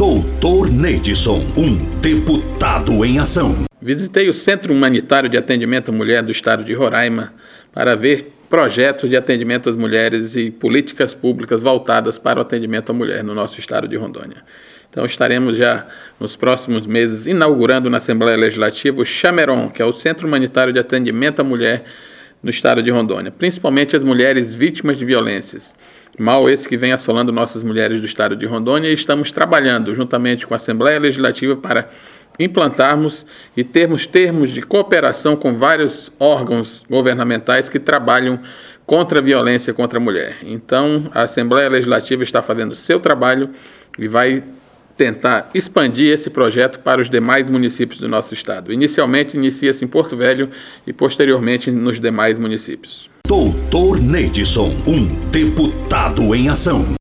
Doutor Neidson, um deputado em ação. Visitei o Centro Humanitário de Atendimento à Mulher do Estado de Roraima para ver projetos de atendimento às mulheres e políticas públicas voltadas para o atendimento à mulher no nosso estado de Rondônia. Então estaremos já nos próximos meses inaugurando na Assembleia Legislativa o Chameron, que é o Centro Humanitário de Atendimento à Mulher no estado de Rondônia, principalmente as mulheres vítimas de violências. Mal esse que vem assolando nossas mulheres do estado de Rondônia e estamos trabalhando juntamente com a Assembleia Legislativa para implantarmos e termos termos de cooperação com vários órgãos governamentais que trabalham contra a violência contra a mulher. Então, a Assembleia Legislativa está fazendo seu trabalho e vai tentar expandir esse projeto para os demais municípios do nosso estado. Inicialmente inicia-se em Porto Velho e posteriormente nos demais municípios. Doutor Neidson, um deputado em ação.